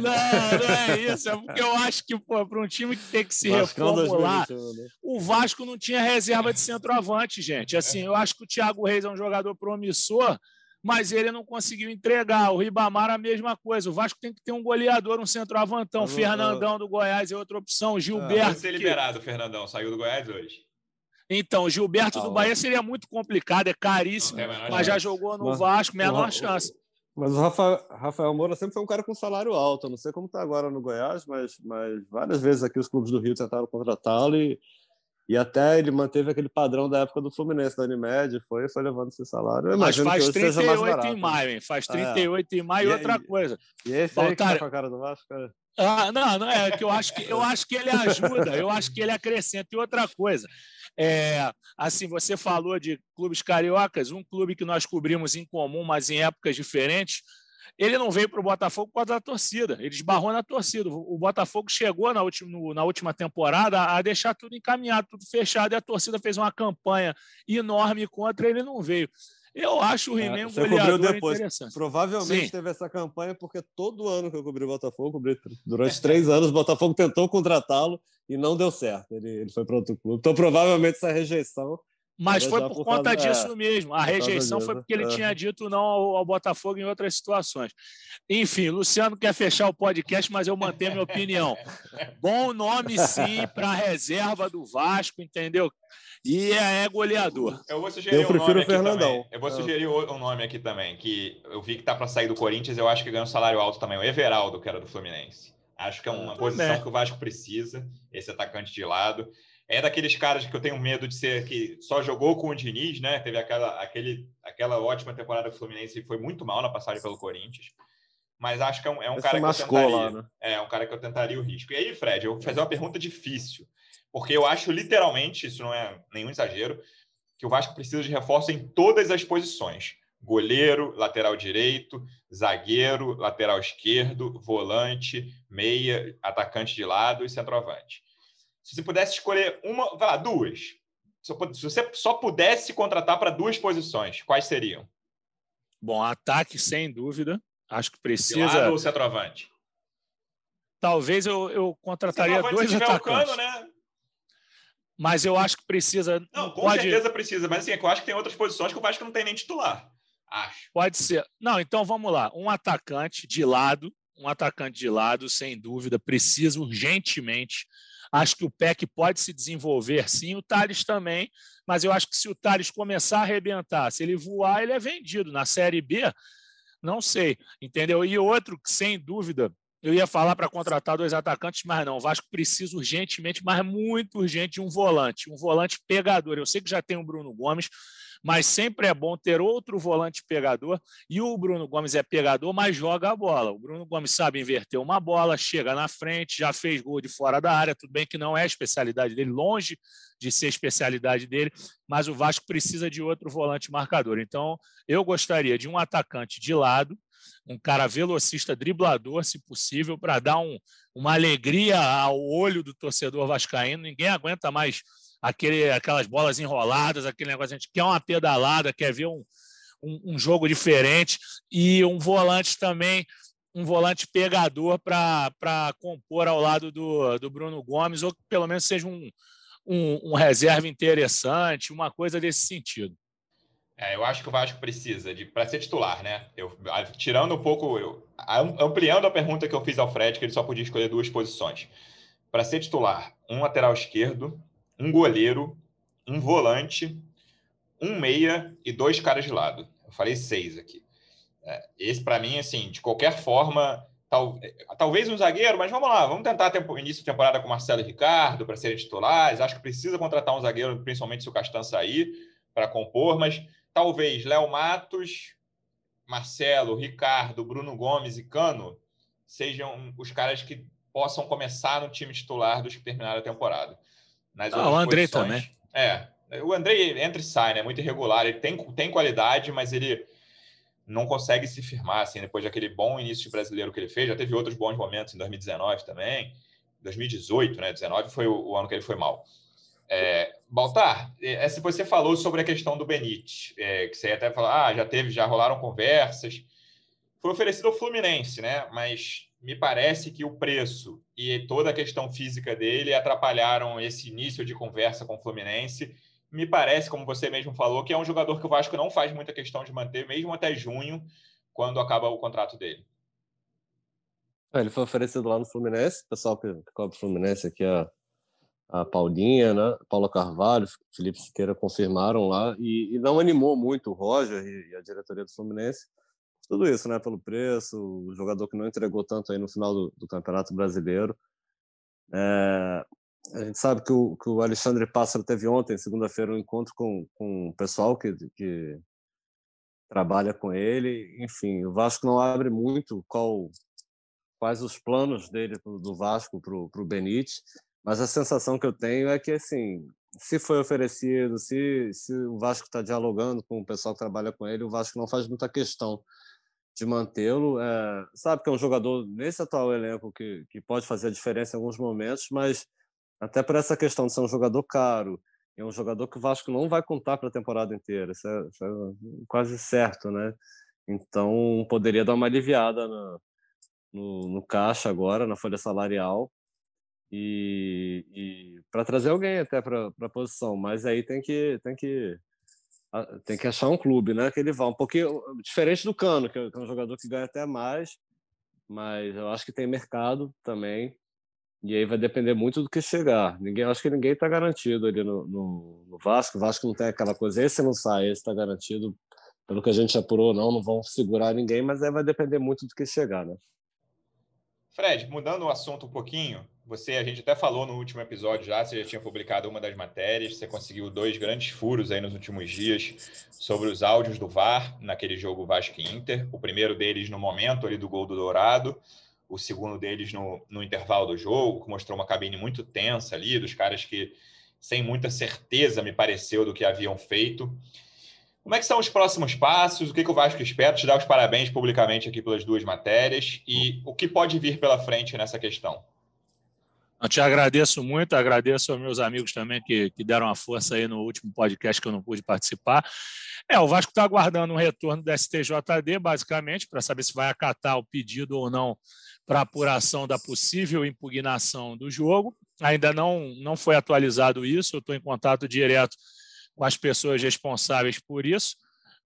Não, não é isso. É porque eu acho que, para um time que tem que se Vascão reformular, 2021, né? o Vasco não tinha reserva de centroavante, gente. Assim, eu acho que o Thiago Reis é um jogador promissor, mas ele não conseguiu entregar. O Ribamar a mesma coisa. O Vasco tem que ter um goleador, um centroavantão. Mas, Fernandão do Goiás é outra opção. Pode Gilberto. ser que- liberado, o Fernandão. Saiu do Goiás hoje. Então, Gilberto Ah, do ó. Bahia seria muito complicado, é caríssimo, Não menor mas já jogou no Mas- Vasco, menor o- chance. Mas o Rafael, Rafael Moura sempre foi um cara com salário alto. Eu não sei como está agora no Goiás, mas, mas várias vezes aqui os clubes do Rio tentaram contratá-lo e, e até ele manteve aquele padrão da época do Fluminense, da Unimed, foi, foi levando esse salário. Eu Mas faz que hoje seja mais 38 barato. em né? maio, hein? Faz É. 38 em maio. E E outra coisa, E esse aí que tá Baltar- com a cara do Vasco, cara. Ah, não, não é que eu acho que eu acho que ele ajuda, eu acho que ele acrescenta. E outra coisa, é, assim, você falou de clubes cariocas, um clube que nós cobrimos em comum, mas em épocas diferentes. Ele não veio para o Botafogo por causa da torcida, ele esbarrou na torcida. O Botafogo chegou na última, no- na última temporada a deixar tudo encaminhado, tudo fechado, e a torcida fez uma campanha enorme contra ele não veio. Eu acho o É, He-Man um você cobriu goleador depois. interessante. Provavelmente Sim. teve essa campanha porque todo ano que eu cobri o Botafogo, cobri durante três anos, o Botafogo tentou contratá-lo e não deu certo. Ele, ele foi para outro clube. Então, provavelmente, essa rejeição Mas foi por por conta causa- disso mesmo. A rejeição foi porque ele é. tinha dito não ao, ao Botafogo em outras situações. Enfim, Luciano quer fechar o podcast, mas eu mantenho minha opinião. Bom nome, sim, para a reserva do Vasco, entendeu? E é, é goleador. Eu vou sugerir Eu um prefiro nome o aqui Fernandão. também. Eu vou Ah. sugerir um nome aqui também, que eu vi que tá para sair do Corinthians, eu acho que ganha um salário alto também. O Everaldo, que era do Fluminense. Acho que é uma posição que o Vasco precisa, esse atacante de lado. É daqueles caras que eu tenho medo de ser que só jogou com o Diniz, né? Teve aquela, aquele, aquela ótima temporada do Fluminense e foi muito mal na passagem pelo Corinthians. Mas acho que é um, é um cara que eu tentaria. Lá, né? É um cara que eu tentaria o risco. E aí, Fred, eu vou fazer uma pergunta difícil, porque eu acho literalmente, isso não é nenhum exagero, que o Vasco precisa de reforço em todas as posições goleiro, lateral direito, zagueiro, lateral esquerdo, volante, meia, atacante de lado e centroavante. Se você pudesse escolher uma, vai lá, duas. Se você só pudesse contratar para duas posições, quais seriam? Bom, ataque, sem dúvida. Acho que precisa. Lado ou centroavante? Talvez eu, eu contrataria dois atacantes. Cano, né? Mas eu acho que precisa. Não, com pode... certeza precisa. Mas assim, é eu acho que tem outras posições que o Vasco não tem nem titular. Acho. Pode ser. Não, então vamos lá. Um atacante de lado, um atacante de lado, sem dúvida, precisa urgentemente. Acho que o PEC pode se desenvolver sim, o Thales também, mas eu acho que se o Thales começar a arrebentar, se ele voar, ele é vendido. Na Série B, não sei, entendeu? E outro, sem dúvida, eu ia falar para contratar dois atacantes, mas não. O Vasco precisa urgentemente, mas muito urgente, de um volante, um volante pegador. Eu sei que já tem o Bruno Gomes, mas sempre é bom ter outro volante pegador. E o Bruno Gomes é pegador, mas joga a bola. O Bruno Gomes sabe inverter uma bola, chega na frente, já fez gol de fora da área. Tudo bem que não é a especialidade dele, longe de ser a especialidade dele, mas o Vasco precisa de outro volante marcador. Então, eu gostaria de um atacante de lado, um cara velocista, driblador, se possível, para dar um, uma alegria ao olho do torcedor vascaíno. Ninguém aguenta mais aquele, aquelas bolas enroladas, aquele negócio. A gente quer uma pedalada, quer ver um, um, um jogo diferente e um volante também, um volante pegador para compor ao lado do, do Bruno Gomes, ou que pelo menos seja um, um, um reserva interessante, uma coisa desse sentido. É, eu acho que o Vasco precisa de para ser titular, né? Eu, tirando um pouco, eu, ampliando a pergunta que eu fiz ao Fred, que ele só podia escolher duas posições. Para ser titular, um lateral esquerdo um goleiro, um volante, um meia e dois caras de lado. Eu falei seis aqui. É, esse, para mim, assim, de qualquer forma, tal, talvez um zagueiro, mas vamos lá, vamos tentar ter início de temporada com Marcelo e Ricardo para serem titulares. Acho que precisa contratar um zagueiro, principalmente se o Castan sair, para compor, mas talvez Léo Matos, Marcelo, Ricardo, Bruno Gomes e Cano sejam os caras que possam começar no time titular dos que terminaram a temporada. Nas ah, o André posições. também. É, o André entra e sai, né? Muito irregular. Ele tem, tem qualidade, mas ele não consegue se firmar, assim, depois daquele bom início de brasileiro que ele fez. Já teve outros bons momentos em 2019 também. 2018, né? 19 foi o, o ano que ele foi mal. É, Baltar, é, se você falou sobre a questão do Benítez, é, que você até falou, ah, já teve, já rolaram conversas. Foi oferecido ao Fluminense, né? Mas me parece que o preço e toda a questão física dele atrapalharam esse início de conversa com o Fluminense. Me parece, como você mesmo falou, que é um jogador que o Vasco não faz muita questão de manter, mesmo até junho, quando acaba o contrato dele. É, ele foi oferecido lá no Fluminense, o pessoal que, cobre o Fluminense aqui, a, a Paulinha, né? Paula Carvalho, Felipe Siqueira confirmaram lá, e, e não animou muito o Roger e a diretoria do Fluminense tudo isso, né? Pelo preço, o jogador que não entregou tanto aí no final do, do Campeonato Brasileiro. É, a gente sabe que o, que o Alexandre Pássaro teve ontem, segunda-feira, um encontro com, com o pessoal que, que trabalha com ele. Enfim, o Vasco não abre muito qual, quais os planos dele do Vasco para o Benítez, mas a sensação que eu tenho é que, assim, se foi oferecido, se, se o Vasco está dialogando com o pessoal que trabalha com ele, o Vasco não faz muita questão de mantê-lo. É, sabe que é um jogador nesse atual elenco que, que pode fazer a diferença em alguns momentos, mas até por essa questão de ser um jogador caro, é um jogador que o Vasco não vai contar para a temporada inteira, isso é, isso é, quase certo, né? Então poderia dar uma aliviada no, no, caixa agora, na folha salarial, e, e para trazer alguém até para a posição, mas aí tem que tem que tem que achar um clube, né? Que ele vá um pouquinho diferente do Cano, que é um jogador que ganha até mais, mas eu acho que tem mercado também. E aí vai depender muito do que chegar. Ninguém, acho que ninguém está garantido ali no, no, no, Vasco. O Vasco não tem aquela coisa, esse não sai, esse está garantido. Pelo que a gente apurou, não, não vão segurar ninguém, mas aí vai depender muito do que chegar, né? Fred, mudando o assunto um pouquinho, você, a gente até falou no último episódio já, você já tinha publicado uma das matérias, você conseguiu dois grandes furos aí nos últimos dias sobre os áudios do VAR naquele jogo Vasco Inter. O primeiro deles no momento ali do gol do Dourado, o segundo deles no, no intervalo do jogo, que mostrou uma cabine muito tensa ali, dos caras que, sem muita certeza, me pareceu do que haviam feito. Como é que são os próximos passos? O que, que o Vasco espera? Te dar os parabéns publicamente aqui pelas duas matérias e o que pode vir pela frente nessa questão. Eu te agradeço muito, agradeço aos meus amigos também que, que deram a força aí no último podcast que eu não pude participar. É, o Vasco está aguardando um retorno do STJD, basicamente, para saber se vai acatar o pedido ou não para apuração da possível impugnação do jogo. Ainda não, não foi atualizado isso, eu estou em contato direto com as pessoas responsáveis por isso,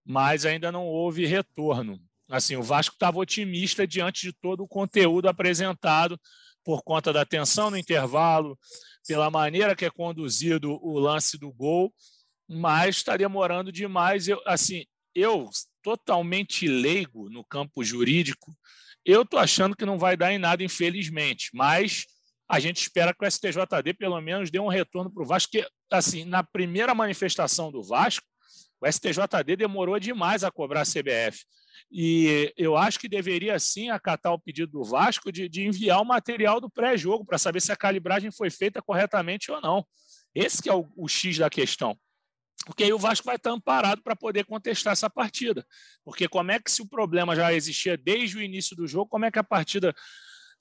mas ainda não houve retorno. Assim, o Vasco estava otimista diante de todo o conteúdo apresentado por conta da tensão no intervalo, pela maneira que é conduzido o lance do gol, mas está demorando demais. Eu, assim, eu totalmente leigo no campo jurídico, eu estou achando que não vai dar em nada, infelizmente, mas a gente espera que o STJD pelo menos dê um retorno para o Vasco, que, assim, na primeira manifestação do Vasco, o STJD demorou demais a cobrar a CBF. E eu acho que deveria sim acatar o pedido do Vasco de, de enviar o material do pré-jogo para saber se a calibragem foi feita corretamente ou não. Esse é o, o X da questão. Porque aí o Vasco vai estar amparado para poder contestar essa partida. Porque como é que, se o problema já existia desde o início do jogo, como é que a partida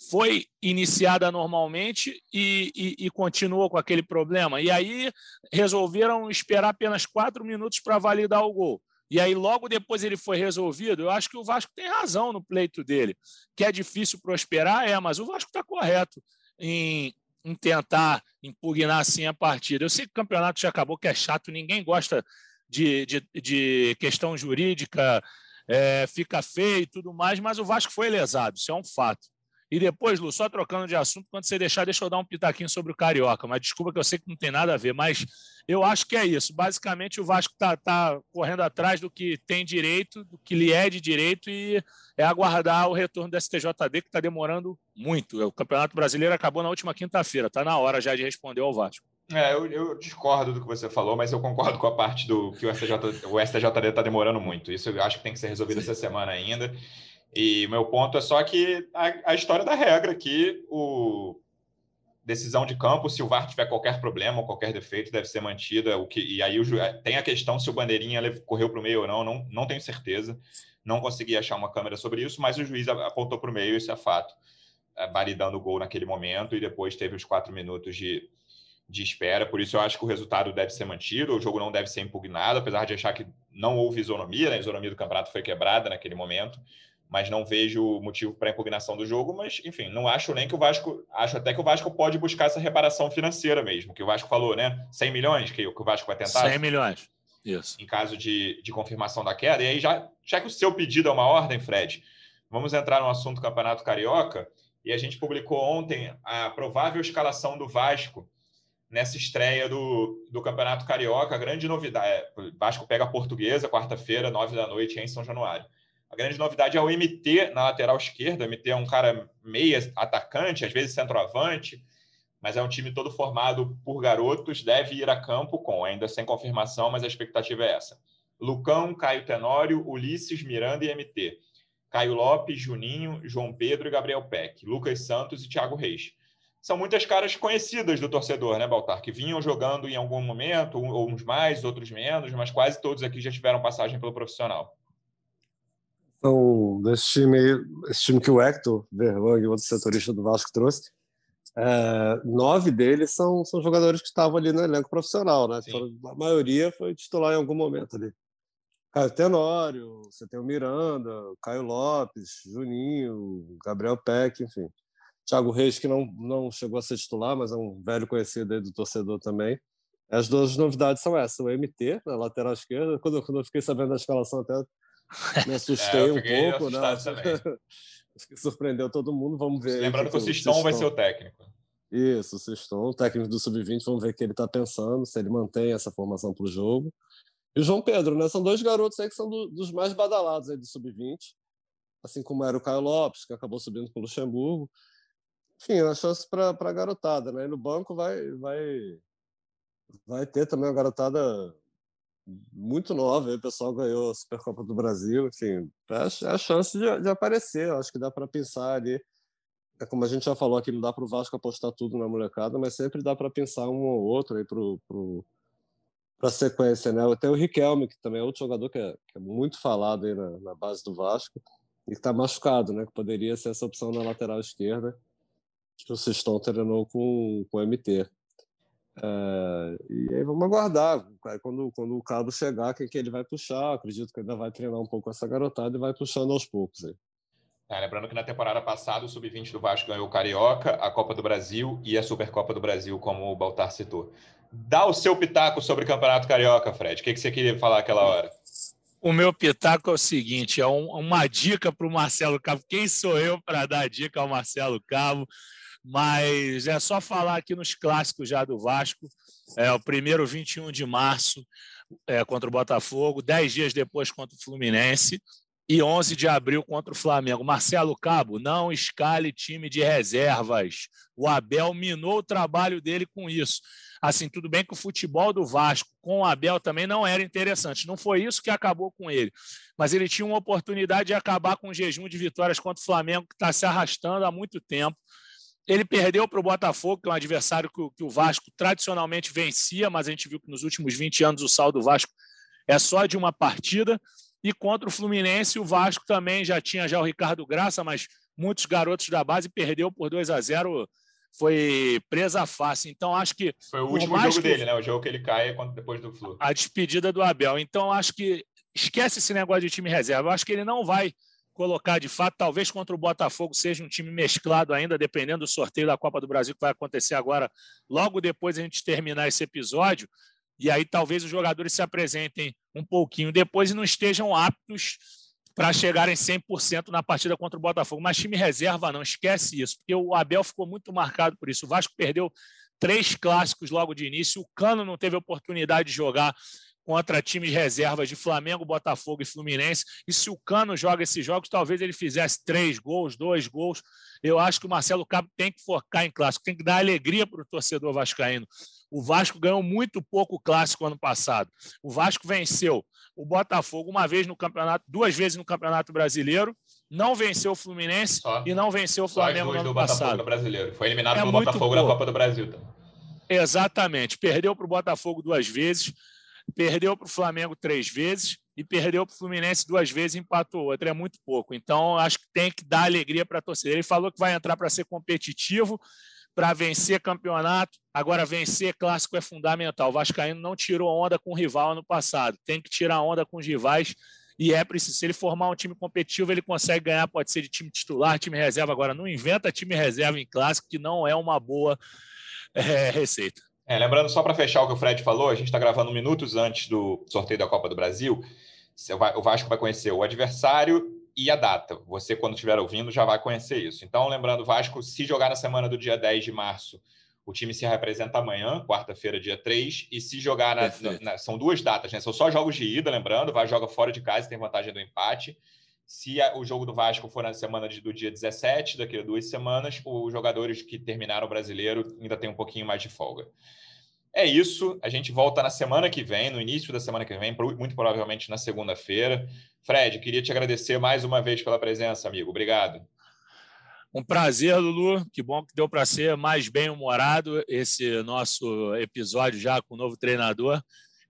foi iniciada normalmente e, e, e, continuou com aquele problema. E aí resolveram esperar apenas quatro minutos para validar o gol e aí logo depois ele foi resolvido, eu acho que o Vasco tem razão no pleito dele. Que é difícil prosperar, é, mas o Vasco está correto em, em tentar impugnar assim a partida. Eu sei que o campeonato já acabou, que é chato, ninguém gosta de, de, de questão jurídica, é, fica feio e tudo mais, mas o Vasco foi lesado, isso é um fato. E depois, Lu, só trocando de assunto, quando você deixar, deixa eu dar um pitaquinho sobre o Carioca, mas desculpa que eu sei que não tem nada a ver, mas eu acho que é isso. Basicamente, o Vasco está tá correndo atrás do que tem direito, do que lhe é de direito, e é aguardar o retorno do STJD, que está demorando muito. O Campeonato Brasileiro acabou na última quinta-feira, está na hora já de responder ao Vasco. É, eu, eu, discordo do que você falou, mas eu concordo com a parte do que o, STJ, o STJD está demorando muito. Isso eu acho que tem que ser resolvido Sim. essa semana ainda. E meu ponto é só que a, a história da regra aqui, o decisão de campo, se o VAR tiver qualquer problema ou qualquer defeito, deve ser mantida. O que, e aí o, tem a questão se o bandeirinha correu para o meio ou não, não, não tenho certeza. Não consegui achar uma câmera sobre isso, mas o juiz apontou para o meio, isso é fato, é, validando o gol naquele momento, e depois teve os quatro minutos de, de espera. Por isso eu acho que o resultado deve ser mantido, o jogo não deve ser impugnado, apesar de achar que não houve isonomia, né? a isonomia do campeonato foi quebrada naquele momento mas não vejo motivo para impugnação do jogo. Mas, enfim, não acho nem que o Vasco. Acho até que o Vasco pode buscar essa reparação financeira mesmo, que o Vasco falou, né? 100 milhões que, que o Vasco vai tentar. 100 milhões. Isso. Em caso de, de confirmação da queda. E aí, já, já que o seu pedido é uma ordem, Fred, vamos entrar no assunto Campeonato Carioca. E a gente publicou ontem a provável escalação do Vasco nessa estreia do, do Campeonato Carioca. A grande novidade é: o Vasco pega a Portuguesa, quarta-feira, nove da noite, em São Januário. A grande novidade é o MT na lateral esquerda. O MT é um cara meia atacante, às vezes centroavante, mas é um time todo formado por garotos. Deve ir a campo com, ainda sem confirmação, mas a expectativa é essa. Lucão, Caio Tenório, Ulisses, Miranda e MT. Caio Lopes, Juninho, João Pedro e Gabriel Peck. Lucas Santos e Thiago Reis. São muitas caras conhecidas do torcedor, né, Baltar? Que vinham jogando em algum momento, uns mais, outros menos, mas quase todos aqui já tiveram passagem pelo profissional. Então, desse time, esse time que o Hector Verlang, outro setorista do Vasco, trouxe, é, nove deles são, são jogadores que estavam ali no elenco profissional, né? A maioria foi titular em algum momento ali. Caio Tenório, você tem o Miranda, Caio Lopes, Juninho, Gabriel Peck, enfim. Thiago Reis, que não, não chegou a ser titular, mas é um velho conhecido aí do torcedor também. As duas novidades são essas: o MT, na lateral esquerda. Quando, quando eu fiquei sabendo da escalação, até me assustei é, um pouco, né? Acho que surpreendeu todo mundo. Vamos ver. Lembrando que, que o Siston vai ser o técnico. Isso, o Siston, o técnico do Sub-20, vamos ver o que ele está pensando, se ele mantém essa formação para o jogo. E o João Pedro, né? São dois garotos aí que são do, dos mais badalados aí do Sub-20, assim como era o Caio Lopes, que acabou subindo para o Luxemburgo. enfim, uma chance para a garotada, né? E no banco vai, vai, vai ter também uma garotada muito nova. O pessoal ganhou a Supercopa do Brasil, enfim, é a chance de, de aparecer. Acho que dá para pensar ali. É como a gente já falou aqui, não dá para o Vasco apostar tudo na molecada, mas sempre dá para pensar um ou outro aí para pro, a sequência, né? Tem o Riquelme, que também é outro jogador que é, que é muito falado aí na, na, base do Vasco e que está machucado, né? Que poderia ser essa opção na lateral esquerda que o Sistão treinou com, com o MT. É, e aí vamos aguardar. Quando, quando o Cabo chegar, quem que ele vai puxar? Acredito que ainda vai treinar um pouco essa garotada e vai puxando aos poucos. Aí. É, lembrando que na temporada passada o Sub-20 do Vasco ganhou o Carioca, a Copa do Brasil e a Supercopa do Brasil, como o Baltar citou. Dá o seu pitaco sobre o Campeonato Carioca, Fred. O que, que você queria falar aquela hora? O meu pitaco é o seguinte: é um, uma dica para o Marcelo Cabo. Quem sou eu para dar dica ao Marcelo Cabo? Mas é só falar aqui nos clássicos já do Vasco. É o primeiro 21 de março é, contra o Botafogo, dez dias depois contra o Fluminense e 11 de abril contra o Flamengo. Marcelo Cabo, não escale time de reservas. O Abel minou o trabalho dele com isso. Assim, tudo bem que o futebol do Vasco com o Abel também não era interessante. Não foi isso que acabou com ele. Mas ele tinha uma oportunidade de acabar com o jejum de vitórias contra o Flamengo, que está se arrastando há muito tempo. Ele perdeu para o Botafogo, que é um adversário que, que o Vasco tradicionalmente vencia, mas a gente viu que nos últimos 20 anos o saldo do Vasco é só de uma partida. E contra o Fluminense, o Vasco também já tinha já o Ricardo Graça, mas muitos garotos da base perdeu por 2 a 0 foi presa fácil. Então, acho que. Foi o último jogo dele, né? O jogo que ele cai depois do Flu. A despedida do Abel. Então, acho que. Esquece esse negócio de time reserva. Eu acho que ele não vai colocar de fato, talvez contra o Botafogo seja um time mesclado ainda, dependendo do sorteio da Copa do Brasil que vai acontecer agora, logo depois a gente terminar esse episódio, e aí talvez os jogadores se apresentem um pouquinho depois e não estejam aptos para chegarem 100% na partida contra o Botafogo. Mas time reserva não, esquece isso, porque o Abel ficou muito marcado por isso. O Vasco perdeu três clássicos logo de início, o Cano não teve oportunidade de jogar contra times reservas de Flamengo, Botafogo e Fluminense. E se o Cano joga esses jogos, talvez ele fizesse três gols, dois gols. Eu acho que o Marcelo Cabo tem que focar em clássico, tem que dar alegria para o torcedor vascaíno. O Vasco ganhou muito pouco clássico ano passado. O Vasco venceu o Botafogo uma vez no campeonato, duas vezes no Campeonato Brasileiro, não venceu o Fluminense Só. e não venceu o Flamengo no ano passado. Brasileiro. Foi eliminado é pelo Botafogo pouco. na Copa do Brasil. Exatamente. Perdeu para o Botafogo duas vezes perdeu para o Flamengo três vezes e perdeu para o Fluminense duas vezes e empatou outra. É muito pouco. Então, acho que tem que dar alegria para a torcida. Ele falou que vai entrar para ser competitivo, para vencer campeonato. Agora, vencer clássico é fundamental. O Vascaíno não tirou onda com o rival ano passado. Tem que tirar onda com os rivais. E é preciso. Se ele formar um time competitivo, ele consegue ganhar. Pode ser de time titular, time reserva. Agora, não inventa time reserva em clássico, que não é uma boa é, receita. É, lembrando, só para fechar o que o Fred falou, a gente está gravando minutos antes do sorteio da Copa do Brasil. O Vasco vai conhecer o adversário e a data. Você, quando estiver ouvindo, já vai conhecer isso. Então, lembrando, o Vasco, se jogar na semana do dia 10 de março, o time se representa amanhã, quarta-feira, dia 3, e se jogar na, na, São duas datas, né? São só jogos de ida, lembrando, vai joga fora de casa e tem vantagem do empate. Se a, o jogo do Vasco for na semana de, do dia 17, daqui a duas semanas, os jogadores que terminaram o brasileiro ainda têm um pouquinho mais de folga. É isso. A gente volta na semana que vem, no início da semana que vem, muito provavelmente na segunda-feira. Fred, queria te agradecer mais uma vez pela presença, amigo. Obrigado. Um prazer, Lulu. Que bom que deu para ser mais bem-humorado esse nosso episódio já com o novo treinador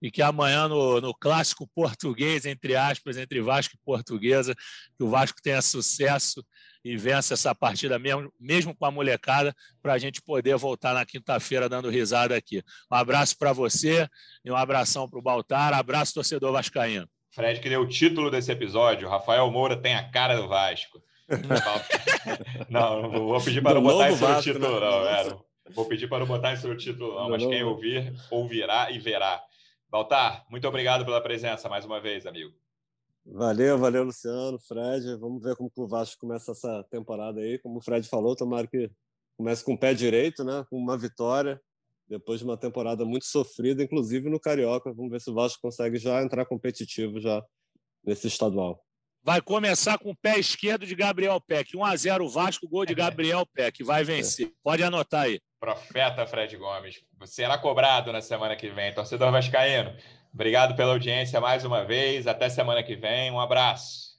e que amanhã no, no clássico português, entre aspas, entre Vasco e Portuguesa, que o Vasco tenha sucesso e vença essa partida mesmo, mesmo com a molecada, para a gente poder voltar na quinta-feira dando risada aqui. Um abraço para você e um abração para o Baltar. Abraço, torcedor vascaíno. Fred, que deu o título desse episódio, Rafael Moura tem a cara do Vasco. não, não vou pedir para não botar isso no título, né? não. É, vou pedir para não botar isso no título, não, mas quem ouvir, ouvirá e verá. Baltar, muito obrigado pela presença mais uma vez, amigo. Valeu, valeu, Luciano, Fred. Vamos ver como o Vasco começa essa temporada aí. Como o Fred falou, tomara que comece com o pé direito, né? com uma vitória, depois de uma temporada muito sofrida, inclusive no Carioca. Vamos ver se o Vasco consegue já entrar competitivo já nesse estadual. vai começar com o pé esquerdo de Gabriel Peck. 1 a 0 Vasco, gol de Gabriel Peck. Vai vencer. Pode anotar aí. Profeta Fred Gomes. Será cobrado na semana que vem. Torcedor Vascaíno, obrigado pela audiência mais uma vez. Até semana que vem. Um abraço.